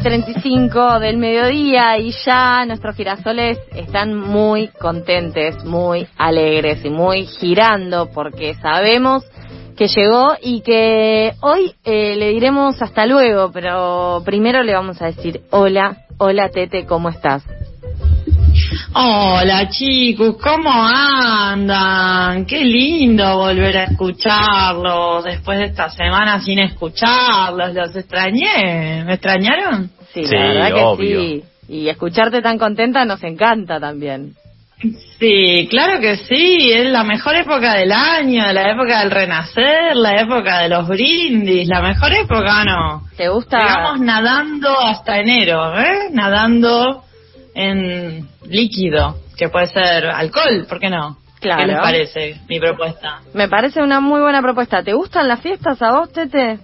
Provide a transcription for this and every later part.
Y 35 del mediodía y ya nuestros girasoles están muy contentes, muy alegres y muy girando porque sabemos que llegó y que hoy eh, le diremos hasta luego, pero primero le vamos a decir hola, hola Tete, ¿cómo estás? Hola chicos, ¿cómo andan? Qué lindo volver a escucharlos después de esta semana sin escucharlos. Los extrañé. ¿Me extrañaron? Sí, la verdad que sí. Y escucharte tan contenta nos encanta también. Sí, claro que sí, es la mejor época del año, la época del renacer, la época de los brindis, la mejor época, ¿no? ¿Te gusta? Estamos nadando hasta enero, ¿eh? Nadando en líquido, que puede ser alcohol, ¿por qué no? Claro. ¿Qué les parece mi propuesta? Me parece una muy buena propuesta. ¿Te gustan las fiestas a vos, Tete?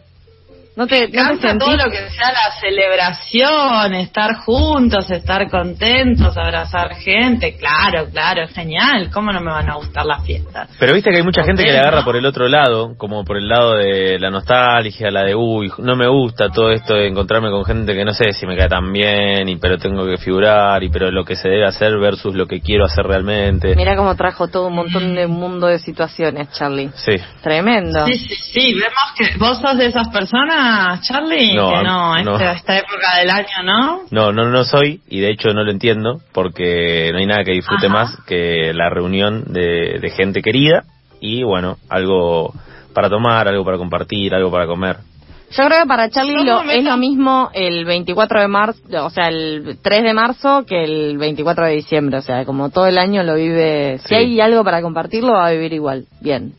¿No te, no te todo lo que sea la celebración, estar juntos, estar contentos, abrazar gente, claro, claro, es genial. ¿Cómo no me van a gustar las fiestas? Pero viste que hay mucha gente que le agarra por el otro lado, como por el lado de la nostalgia, la de, uy, no me gusta todo esto de encontrarme con gente que no sé si me cae tan bien, y pero tengo que figurar, y pero lo que se debe hacer versus lo que quiero hacer realmente. Mira cómo trajo todo un montón de mundo de situaciones, Charlie. Sí. Tremendo. Sí, sí, sí, vemos que vos sos de esas personas Charlie? No, que no, no. Esta, esta época del año, ¿no? No, no, no soy y de hecho no lo entiendo porque no hay nada que disfrute Ajá. más que la reunión de, de gente querida y bueno, algo para tomar, algo para compartir, algo para comer. Yo creo que para Charlie lo, es lo mismo el 24 de marzo, o sea, el 3 de marzo que el 24 de diciembre. O sea, como todo el año lo vive. Si Sí. hay algo para compartirlo, va a vivir igual. Bien.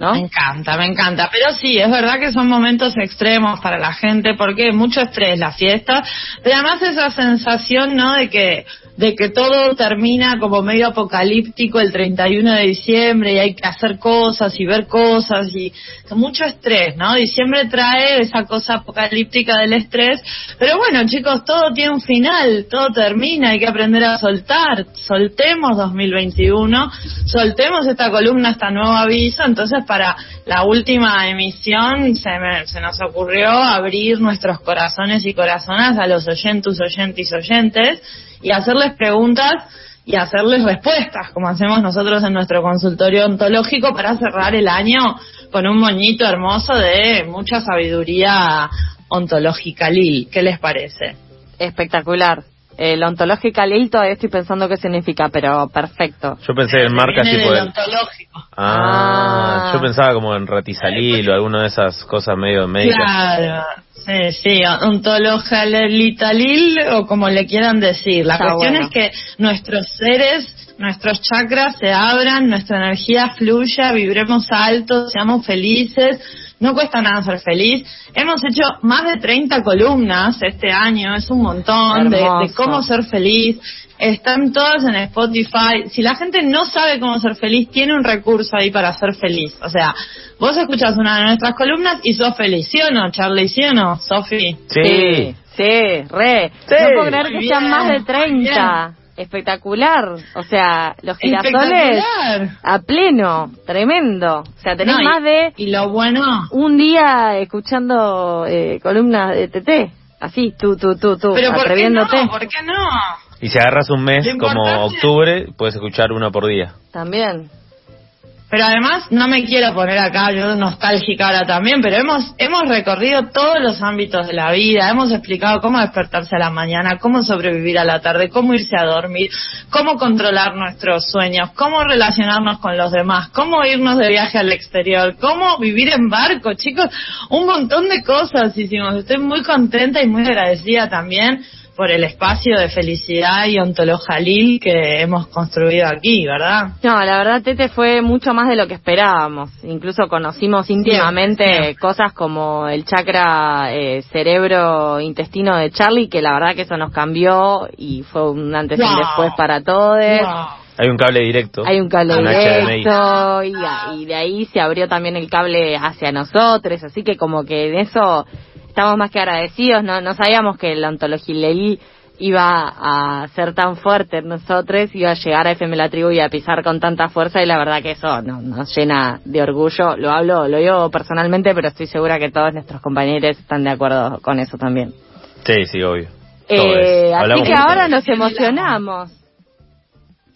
Me encanta, me encanta. Pero sí, es verdad que son momentos extremos para la gente porque mucho estrés la fiesta. Pero además esa sensación, ¿no? De que, de que todo termina como medio apocalíptico el 31 de diciembre y hay que hacer cosas y ver cosas y mucho estrés, ¿no? Diciembre trae esa cosa apocalíptica del estrés. Pero bueno, chicos, todo tiene un final, todo termina, hay que aprender a soltar. Soltemos 2021, soltemos esta columna, este nuevo aviso. Entonces, para la última emisión se, me- se nos ocurrió abrir nuestros corazones y corazonas a los oyentus, oyentes, oyentes y hacerles preguntas y hacerles respuestas, como hacemos nosotros en nuestro consultorio ontológico para cerrar el año con un moñito hermoso de mucha sabiduría ontológica, Lil. ¿Qué les parece? Espectacular. El ontológica Lil todavía estoy pensando qué significa, pero perfecto. Yo pensé en marcas Viene tipo de... ontológico. Ah, Ah. yo pensaba como en ratizalil o alguna de esas cosas medio médicas. Claro, sí, sí, ontologalitalil o como le quieran decir. La Está cuestión bueno. es que nuestros seres, nuestros chakras se abran, nuestra energía fluya, vibremos alto, seamos felices. No cuesta nada ser feliz. Hemos hecho más de 30 columnas este año, es un montón de, de cómo ser feliz. Están todas en Spotify. Si la gente no sabe cómo ser feliz, tiene un recurso ahí para ser feliz. O sea, vos escuchas una de nuestras columnas y sos feliz, ¿sí o no, Charlie? ¿Sí o no, Sofi? Sí, sí, re. Sí. No puedo creer que sean más de muy 30. Espectacular. O sea, los girasoles a pleno. Tremendo. O sea, tenés No, y- más de Y lo bueno... un día escuchando eh, columnas de TT. Así, tú, tú, tú, tú, Pero ¿por qué atreviéndote. no? ¿Por qué no? Y si agarras un mes como octubre, puedes escuchar uno por día. También. Pero además, no me quiero poner acá yo nostálgica ahora también, pero hemos, hemos recorrido todos los ámbitos de la vida, hemos explicado cómo despertarse a la mañana, cómo sobrevivir a la tarde, cómo irse a dormir, cómo controlar nuestros sueños, cómo relacionarnos con los demás, cómo irnos de viaje al exterior, cómo vivir en barco, chicos, un montón de cosas hicimos. Estoy muy contenta y muy agradecida también por el espacio de felicidad y ontolojalil que hemos construido aquí, ¿verdad? No, la verdad, Tete, fue mucho más de lo que esperábamos. Incluso conocimos íntimamente cosas como el chakra eh, cerebro-intestino de Charlie, que la verdad que eso nos cambió y fue un antes y un después para todos. Hay un cable directo. Hay un cable directo y, de ahí se abrió también el cable hacia nosotros, así que como que en eso estamos más que agradecidos, no, no sabíamos que la ontología iba a ser tan fuerte en nosotros, iba a llegar a FM La Tribu y a pisar con tanta fuerza y la verdad que eso nos llena de orgullo. Lo hablo, lo digo personalmente, pero estoy segura que todos nuestros compañeros están de acuerdo con eso también. Sí, sí, obvio. Eh, así que ahora nos emocionamos.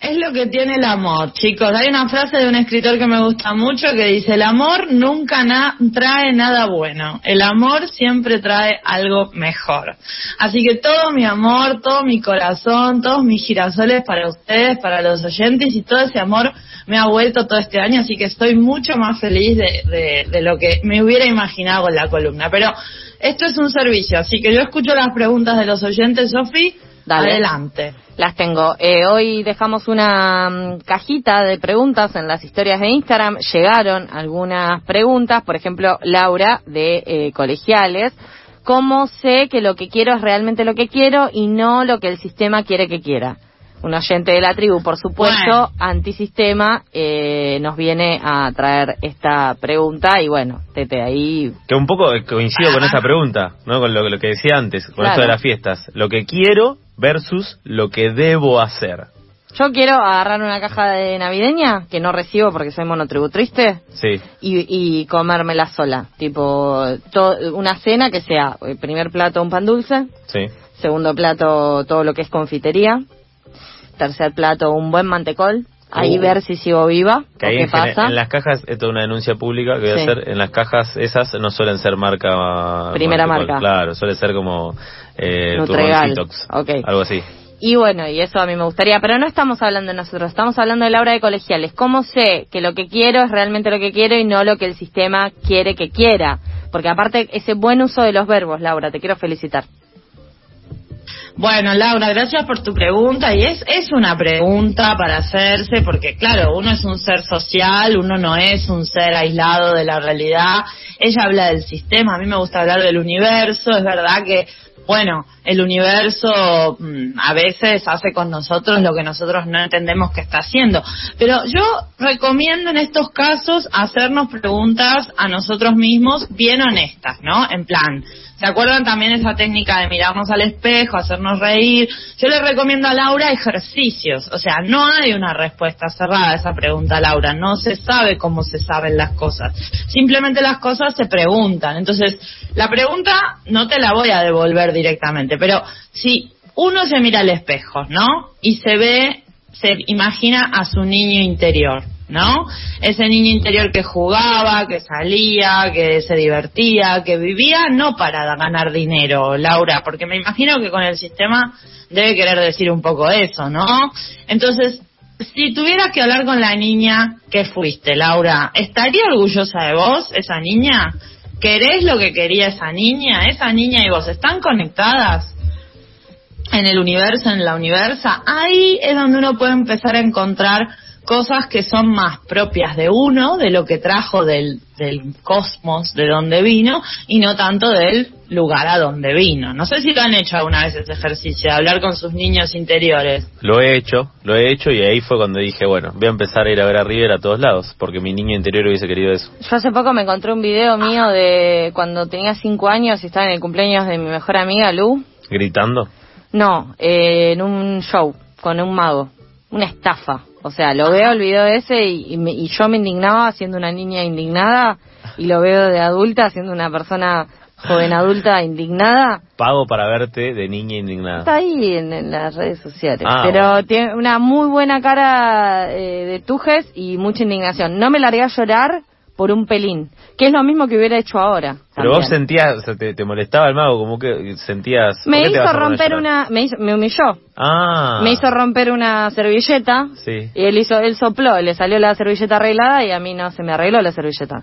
Es lo que tiene el amor, chicos. Hay una frase de un escritor que me gusta mucho que dice, el amor nunca trae nada bueno, el amor siempre trae algo mejor. Así que todo mi amor, todo mi corazón, todos mis girasoles para ustedes, para los oyentes y todo ese amor me ha vuelto todo este año, así que estoy mucho más feliz de, de lo que me hubiera imaginado en la columna. Pero esto es un servicio, así que yo escucho las preguntas de los oyentes, Sofi Adelante. Las tengo. Eh, hoy dejamos una mm, cajita de preguntas en las historias de Instagram. Llegaron algunas preguntas, por ejemplo, Laura de eh, Colegiales. ¿Cómo sé que lo que quiero es realmente lo que quiero y no lo que el sistema quiere que quiera? Un oyente de la tribu, por supuesto, antisistema, eh, nos viene a traer esta pregunta y bueno, Tete, ahí... Que un poco coincido con esa pregunta, ¿no? Con lo, que decía antes, con esto de las fiestas. Lo que quiero versus lo que debo hacer. Yo quiero agarrar una caja de navideña que no recibo porque soy monotribu triste. Sí. Y, y comérmela sola. Tipo, una cena que sea, el primer plato un pan dulce. Sí. Segundo plato todo lo que es confitería. Tercer plato un buen mantecol. Ahí uh. ver si sigo viva que qué pasa. En las cajas, esto es una denuncia pública que voy a hacer, en las cajas esas no suelen ser marca... Primera marca. Claro, suele ser como eh, okay. algo así. Y bueno, y eso a mí me gustaría, pero no estamos hablando de nosotros, estamos hablando de la obra de colegiales. ¿Cómo sé que lo que quiero es realmente lo que quiero y no lo que el sistema quiere que quiera? Porque aparte, ese buen uso de los verbos, Laura, te quiero felicitar. Bueno, Laura, gracias por tu pregunta. Y es, es una pregunta para hacerse, porque claro, uno es un ser social, uno no es un ser aislado de la realidad. Ella habla del sistema, a mí me gusta hablar del universo. Es verdad que bueno, el universo mm, a veces hace con nosotros lo que nosotros no entendemos que está haciendo. Pero yo recomiendo en estos casos hacernos preguntas a nosotros mismos bien honestas, ¿no? En plan, ¿Se acuerdan también esa técnica de mirarnos al espejo, hacernos reír? Yo le recomiendo a Laura ejercicios. O sea, no hay una respuesta cerrada a esa pregunta, Laura. No se sabe cómo se saben las cosas. Simplemente las cosas se preguntan. Entonces, la pregunta no te la voy a devolver directamente, pero si uno se mira al espejo, ¿no? Y se ve, se imagina a su niño interior. ¿No? Ese niño interior que jugaba, que salía, que se divertía, que vivía, no para ganar dinero, Laura, porque me imagino que con el sistema debe querer decir un poco eso, ¿no? Entonces, si tuvieras que hablar con la niña que fuiste, Laura, ¿estaría orgullosa de vos, esa niña? ¿Querés lo que quería esa niña? ¿Esa niña y vos están conectadas? en el universo, en la universa, ahí es donde uno puede empezar a encontrar cosas que son más propias de uno, de lo que trajo del, del cosmos, de donde vino, y no tanto del lugar a donde vino. No sé si lo han hecho alguna vez ese ejercicio, de hablar con sus niños interiores. Lo he hecho, lo he hecho, y ahí fue cuando dije, bueno, voy a empezar a ir a ver a River a todos lados, porque mi niño interior hubiese querido eso. Yo hace poco me encontré un video mío de cuando tenía cinco años y estaba en el cumpleaños de mi mejor amiga, Lu. ¿Gritando? No, eh, en un show, con un mago. Una estafa o sea, lo veo el video ese y, yo me indignaba siendo una niña indignada y lo veo de adulta siendo una persona joven adulta indignada. Pago para verte de niña indignada. Está ahí en, las redes sociales. Ah, pero tiene una muy buena cara eh, de tujes y mucha indignación. No me largué a llorar por un pelín, que es lo mismo que hubiera hecho ahora. Pero vos sentías, o sea, te, molestaba el mago, como que sentías... Me hizo romper una, me, hizo, me humilló. Ah. Me hizo romper una servilleta. Sí. Y él hizo, él sopló, le salió la servilleta arreglada y a mí no se me arregló la servilleta.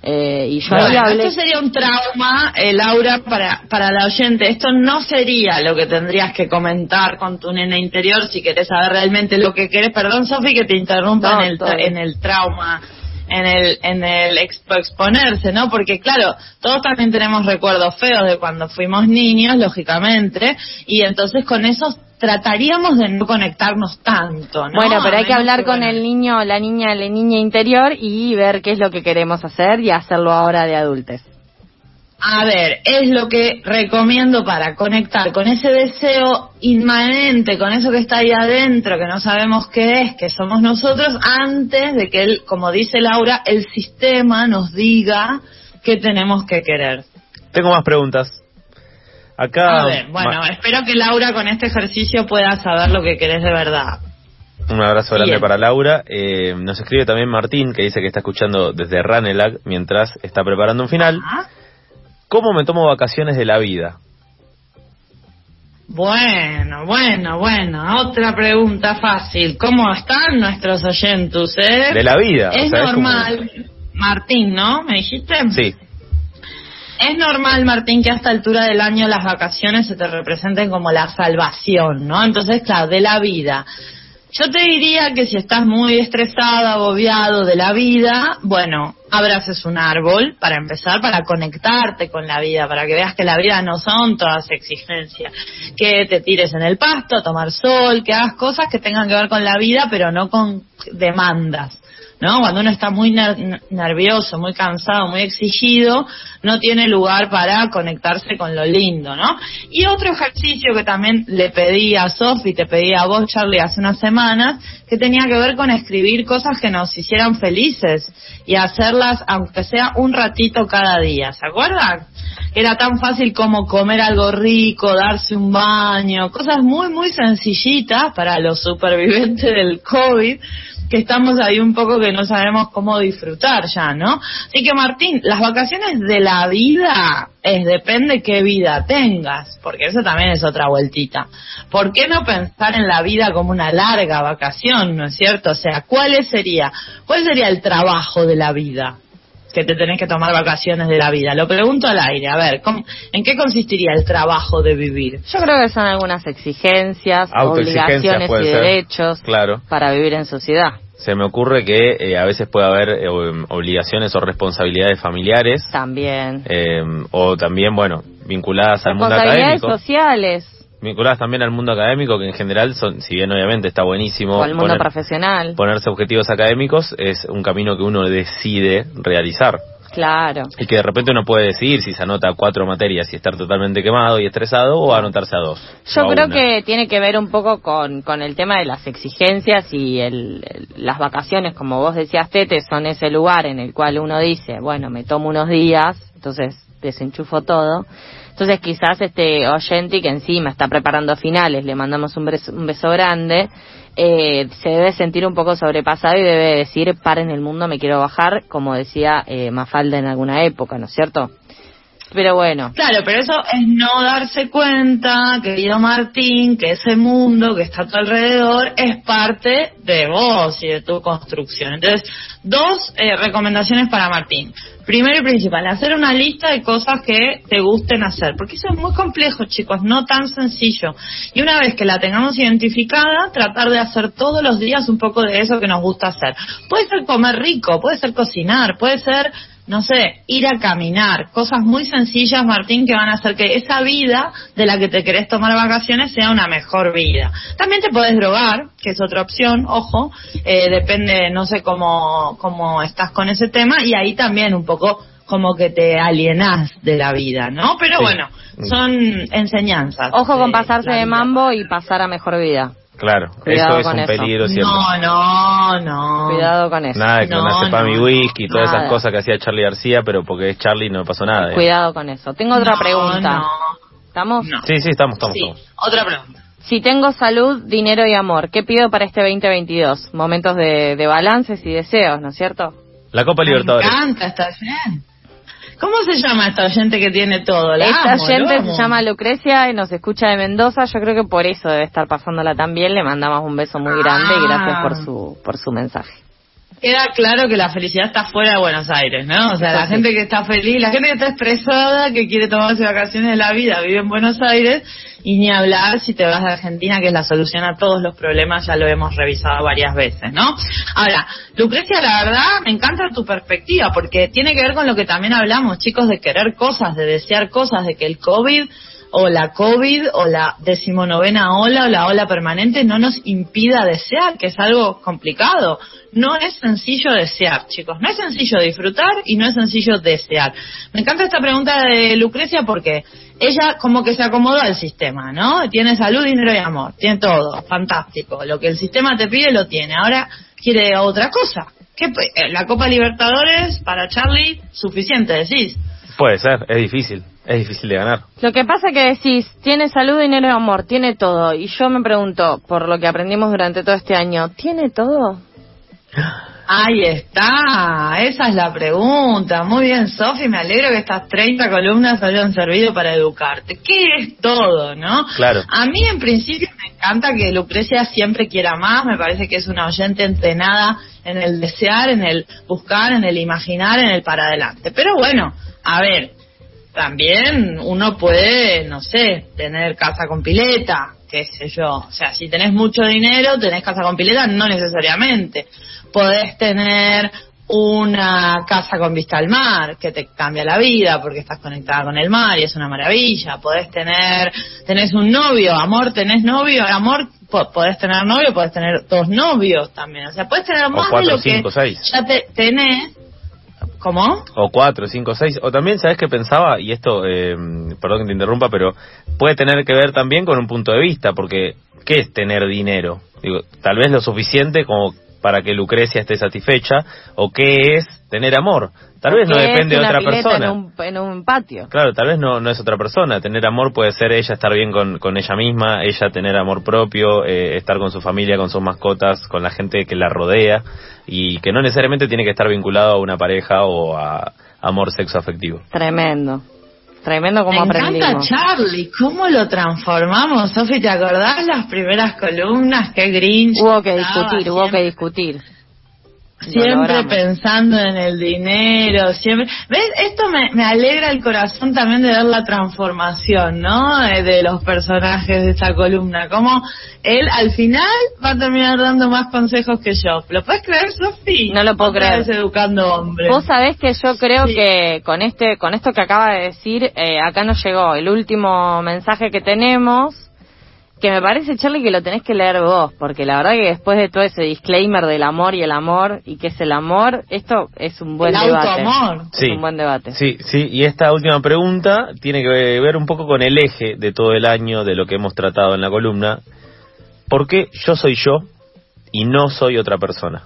Eh, y yo Bueno, ahí hablé... esto sería un trauma, eh, Laura, para, para la oyente. Esto no sería lo que tendrías que comentar con tu nena interior si querés saber realmente lo que querés. Perdón, Sofi, que te interrumpa No, en, el, en el trauma, en el, en el expo- exponerse, ¿no? Porque, claro, todos también tenemos recuerdos feos de cuando fuimos niños, lógicamente, y entonces con eso trataríamos de no conectarnos tanto, ¿no? Bueno, pero hay que hablar con el niño, la niña, la niña interior y ver qué es lo que queremos hacer y hacerlo ahora de adultos. A ver, es lo que recomiendo para conectar con ese deseo inmanente, con eso que está ahí adentro, que no sabemos qué es, que somos nosotros, antes de que, él, como dice Laura, el sistema nos diga que tenemos que querer. Tengo más preguntas. Acá. A ver, bueno, espero que Laura con este ejercicio pueda saber lo que querés de verdad. Un abrazo grande Bien. para Laura. Eh, nos escribe también Martín, que dice que está escuchando desde Ranelag mientras está preparando un final. Ah, ¿Cómo me tomo vacaciones de la vida? Bueno, bueno, bueno, otra pregunta fácil. ¿Cómo están nuestros oyentes? eh? De la vida. Es o sea, como- normal, Martín, ¿no? ¿Me dijiste? Sí. Es normal, Martín, que a esta altura del año las vacaciones se te representen como la salvación, ¿no? Entonces, claro, de la vida. Yo te diría que si estás muy estresado, agobiado de la vida, bueno, abraces un árbol para empezar, para conectarte con la vida, para que veas que la vida no son todas exigencias. Que te tires en el pasto a tomar sol, que hagas cosas que tengan que ver con la vida, pero no con demandas. ¿No? Cuando uno está muy ner- nervioso, muy cansado, muy exigido, no tiene lugar para conectarse con lo lindo, ¿no? Y otro ejercicio que también le pedí a Sofi, te pedí a vos, Charlie, hace unas semanas, que tenía que ver con escribir cosas que nos hicieran felices y hacerlas, aunque sea un ratito cada día, ¿se acuerdan? Era tan fácil como comer algo rico, darse un baño, cosas muy, muy sencillitas para los supervivientes del COVID, que estamos ahí un poco que no sabemos cómo disfrutar ya, ¿no? Así que Martín, las vacaciones de la vida es depende qué vida tengas, porque eso también es otra vueltita. ¿Por qué no pensar en la vida como una larga vacación, no es cierto? O sea, ¿cuál sería, cuál sería el trabajo de la vida? Que te tenés que tomar vacaciones de la vida. Lo pregunto al aire, a ver, ¿cómo- ¿en qué consistiría el trabajo de vivir? Yo creo que son algunas exigencias, obligaciones y ser. derechos Claro. para vivir en sociedad. Se me ocurre que eh, a veces puede haber eh, obligaciones o responsabilidades familiares. También. eh, o también, bueno, vinculadas al mundo Responsabilidades académico. sociales Vinculadas también al mundo académico, que en general son, si bien obviamente está buenísimo o al mundo poner- profesional. ponerse objetivos académicos, es un camino que uno decide realizar. Claro. Y que de repente uno puede decidir si se anota a cuatro materias y estar totalmente quemado y estresado o anotarse a dos. Yo creo una. que tiene que ver un poco con, con el tema de las exigencias y el, el- las vacaciones, como vos decías, Tete, son ese lugar en el cual uno dice, bueno, me tomo unos días, entonces desenchufo todo. Entonces quizás este oyente que encima está preparando finales, le mandamos un beso, un beso grande, eh, se debe sentir un poco sobrepasado y debe decir, paren el mundo, me quiero bajar, como decía eh, Mafalda en alguna época, ¿no es cierto? Pero bueno, Claro, pero eso es no darse cuenta, querido Martín, que ese mundo que está a tu alrededor es parte de vos y de tu construcción. Entonces, dos eh, recomendaciones para Martín. Primero y principal, hacer una lista de cosas que te gusten hacer, porque eso es muy complejo, chicos, no tan sencillo. Y una vez que la tengamos identificada, tratar de hacer todos los días un poco de eso que nos gusta hacer. Puede ser comer rico, puede ser cocinar, puede ser no sé, ir a caminar, cosas muy sencillas, Martín, que van a hacer que esa vida de la que te querés tomar vacaciones sea una mejor vida. También te podés drogar, que es otra opción, ojo, eh, depende, no sé cómo, cómo estás con ese tema, y ahí también un poco como que te alienás de la vida, ¿no? Pero Sí. bueno, son enseñanzas. ojo con pasarse de mambo y pasar a mejor vida. Claro, Cuidado eso es un eso. peligro siempre. No, no, no. Cuidado con eso. Nada de que no, No, sepa no, mi whisky y todas esas cosas que hacía Charlie García, pero porque es Charlie no me pasó nada. digamos. Cuidado con eso. Tengo otra No, pregunta. no. ¿Estamos? No. Sí, sí, estamos, estamos, Sí, estamos. otra pregunta. Si tengo salud, dinero y amor, ¿qué pido para este 2022? Momentos de, de balances y deseos, ¿no es cierto? La Copa Libertadores. Me encanta esta oyente. ¿Cómo se llama esta oyente que tiene todo? La Esta amo, oyente se llama Lucrecia y nos escucha de Mendoza. Yo creo que por eso debe estar pasándola tan bien. Le mandamos un beso muy grande y gracias por su, por su mensaje. Queda claro que la felicidad está fuera de Buenos Aires, ¿no? O sea, la gente que está feliz, la gente que está estresada, que quiere tomarse vacaciones de la vida, vive en Buenos Aires, y ni hablar si te vas a Argentina, que es la solución a todos los problemas, ya lo hemos revisado varias veces, ¿no? Ahora, Lucrecia, la verdad, me encanta tu perspectiva, porque tiene que ver con lo que también hablamos, chicos, de querer cosas, de desear cosas, de que el COVID o la COVID o la decimonovena ola o la ola permanente no nos impida desear, que es algo complicado. No es sencillo desear, chicos. No es sencillo disfrutar y no es sencillo desear. Me encanta esta pregunta de Lucrecia porque ella como que se acomodó al sistema, ¿no? Tiene salud, dinero y amor. Tiene todo. Fantástico. Lo que el sistema te pide lo tiene. Ahora quiere otra cosa. ¿Qué, eh, la Copa Libertadores para Charlie, suficiente, decís. Puede ser, es difícil. Es difícil de ganar. Lo que pasa que decís, tiene salud, dinero y amor, tiene todo. Y yo me pregunto, por lo que aprendimos durante todo este año, ¿tiene todo? Ahí está, esa es la pregunta. Muy bien, Sofi, me alegro que estas 30 columnas hayan servido para educarte. ¿Qué es todo, no? Claro. A mí en principio me encanta que Lucrecia siempre quiera más, me parece que es una oyente entrenada en el desear, en el buscar, en el imaginar, en el para adelante. Pero bueno, a ver, también uno puede, no sé, tener casa con pileta, qué sé yo. O sea, si tenés mucho dinero, tenés casa con pileta, no necesariamente. Podés tener una casa con vista al mar, que te cambia la vida porque estás conectada con el mar y es una maravilla. Podés tener, tenés un novio, amor, tenés novio, amor, podés tener novio, podés tener dos novios también. O sea, podés tener más de lo que ya te, tenés ¿Cómo? O cuatro, cinco, seis. O también, ¿sabes qué pensaba? Y esto, eh, perdón que te interrumpa, pero puede tener que ver también con un punto de vista, porque ¿qué es tener dinero? Digo, tal vez lo suficiente como para que Lucrecia esté satisfecha, o qué es tener amor. Tal vez no depende de otra persona. En un, en un, patio. Claro, tal vez no, no es otra persona. Tener amor puede ser ella estar bien con, con ella misma, ella tener amor propio, eh, estar con su familia, con sus mascotas, con la gente que la rodea y que no necesariamente tiene que estar vinculado a una pareja o a amor sexo afectivo. Tremendo. Tremendo como Me encanta Charlie, ¿cómo lo transformamos? Sofi, ¿te acordás las primeras columnas? Qué Grinch. Hubo que discutir, hubo que discutir. Siempre pensando en el dinero, siempre. ¿Ves? Esto me, me, alegra el corazón también de ver la transformación, ¿no? De, de, los personajes de esta columna. Como él al final va a terminar dando más consejos que yo. ¿Lo puedes creer, Sofi? No lo puedo creer. educando hombres. Vos sabés que yo creo que con este, con esto que acaba de decir, eh, acá nos llegó el último mensaje que tenemos que me parece, Charlie, que lo tenés que leer vos, porque la verdad que después de todo ese disclaimer del amor y el amor, y que es el amor, esto es un buen el debate. Amor. Sí, es un buen debate. Sí, sí, y esta última pregunta tiene que ver un poco con el eje de todo el año de lo que hemos tratado en la columna. ¿Por qué yo soy yo y no soy otra persona?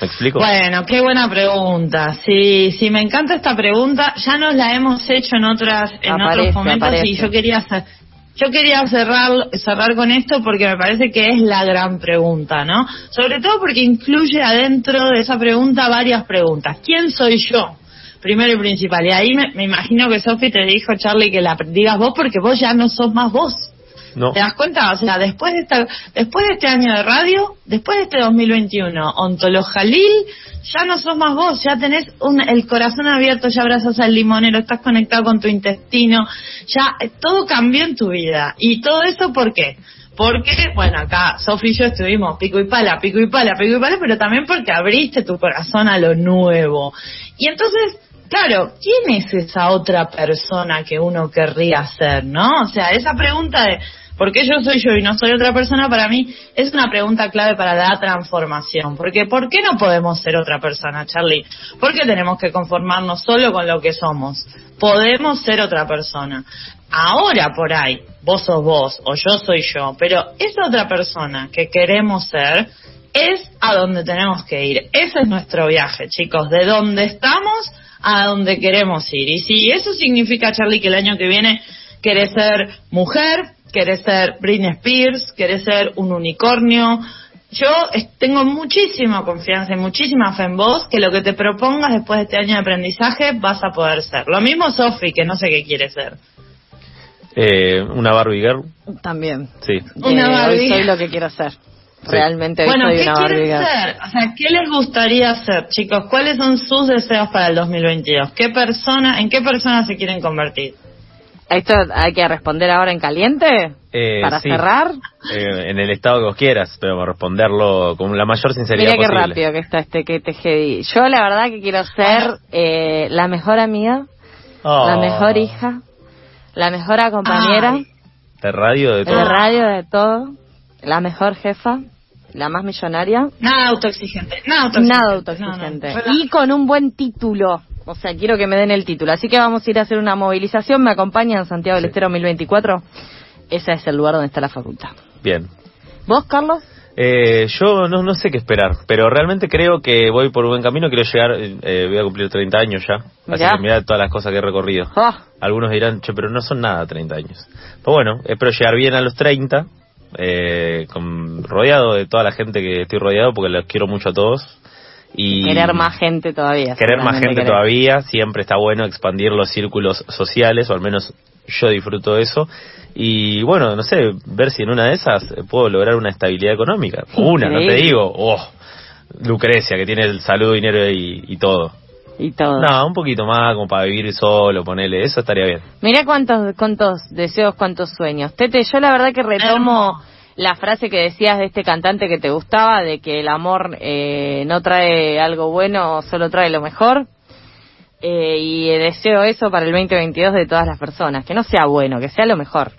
¿Me explico? Bueno, qué buena pregunta. Sí, sí, me encanta esta pregunta. Ya nos la hemos hecho en otras en otros momentos y yo quería hacer yo quería cerrar, cerrar con esto porque me parece que es la gran pregunta, ¿no? Sobre todo porque incluye adentro de esa pregunta varias preguntas. ¿Quién soy yo? Primero y principal. Y ahí me, imagino que Sofi te dijo, Charlie, que la digas vos porque vos ya no sos más vos. No. ¿Te das cuenta? O sea, después de, esta, después de este año de radio, después de este 2021, Ontolo Jalil, ya no sos más vos, ya tenés un, el corazón abierto, ya abrazas al limonero, estás conectado con tu intestino, ya eh, todo cambió en tu vida. ¿Y todo eso por qué? Porque, bueno, acá Sofi y yo estuvimos pico y pala, pico y pala, pico y pala, pero también porque abriste tu corazón a lo nuevo. Y entonces, claro, ¿quién es esa otra persona que uno querría ser, no? O sea, esa pregunta de ¿Por qué yo soy yo y no soy otra persona? Para mí es una pregunta clave para la transformación. Porque ¿por qué no podemos ser otra persona, Charlie? ¿Por qué tenemos que conformarnos solo con lo que somos? Podemos ser otra persona. Ahora por ahí, vos sos vos o yo soy yo, pero esa otra persona que queremos ser es a donde tenemos que ir. Ese es nuestro viaje, chicos, de donde estamos a donde queremos ir. Y si eso significa, Charlie, que el año que viene querés ser mujer, querés ser Britney Spears, querés ser un unicornio. Yo tengo muchísima confianza y muchísima fe en vos que lo que te propongas después de este año de aprendizaje vas a poder ser. Lo mismo Sophie, que no sé qué quiere ser. Eh, una Barbie Girl. También. Sí. Una Barbie. Hoy soy lo que quiero ser. Realmente Bueno, ¿qué una quieren barriga. ser? O sea, ¿qué les gustaría ser, chicos? ¿Cuáles son sus deseos para el 2022? ¿Qué persona, en qué persona se quieren convertir? ¿Esto hay que responder ahora en caliente? Eh, ¿Para sí. cerrar? Eh, en el estado que vos quieras, pero responderlo con la mayor sinceridad Mira qué posible. rápido que está este que te jedi. Yo la verdad que quiero ser eh, la mejor amiga, Oh, la mejor hija, la mejor compañera Ay. De radio, de de todo. radio de todo, la mejor jefa, la más millonaria, Nada autoexigente. Nada autoexigente. nada autoexigente. no, y con un buen título. O sea, quiero que me den el título. Así que vamos a ir a hacer una movilización. ¿Me acompañan Santiago del Sí. Estero 2024? Ese es el lugar donde está la facultad. Bien. ¿Vos, Carlos? Eh, yo no, no sé qué esperar, pero realmente creo que voy por un buen camino. Quiero llegar, eh, voy a cumplir 30 años ya. Así que mirá todas las cosas que he recorrido. Oh, Algunos dirán, che, pero no son nada 30 años. Pues bueno, espero llegar bien a los 30, eh, con, rodeado de toda la gente que estoy rodeado, porque los quiero mucho a todos. Y querer más gente todavía. Querer más gente querer. todavía, siempre está bueno expandir los círculos sociales, o al menos yo disfruto de eso. Y bueno, no sé, ver si en una de esas puedo lograr una estabilidad económica. Una, no te digo, oh, Lucrecia, que tiene el salud, dinero y, y todo. Y todo. No, un poquito más, como para vivir solo, ponele, eso estaría bien. Mirá cuántos, cuántos deseos, cuántos sueños. Tete, yo la verdad que retomo la frase que decías de este cantante que te gustaba, de que el amor eh, no trae algo bueno, solo trae lo mejor. Eh, y deseo eso para el 2022 de todas las personas, que no sea bueno, que sea lo mejor.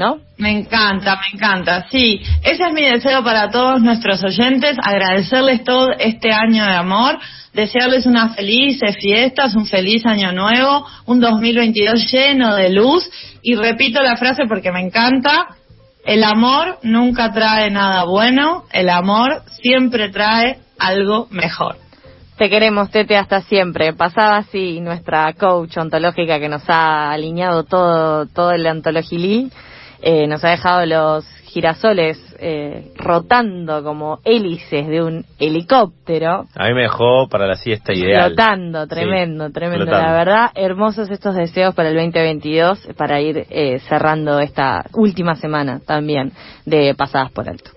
¿No? Me encanta, me encanta. Sí, ese es mi deseo para todos nuestros oyentes, agradecerles todo este año de amor, desearles unas felices fiestas, un feliz año nuevo, un 2022 lleno de luz y repito la frase porque me encanta, el amor nunca trae nada bueno, el amor siempre trae algo mejor. Te queremos, Tete, hasta siempre. Pasaba así nuestra coach ontológica que nos ha alineado todo, todo el ontologilil. Eh, nos ha dejado los girasoles eh, rotando como hélices de un helicóptero. A mí me dejó para la siesta ideal. Flotando, tremendo, tremendo. La verdad, hermosos estos deseos para el 2022, para ir eh, cerrando esta última semana también de Pasadas por Alto.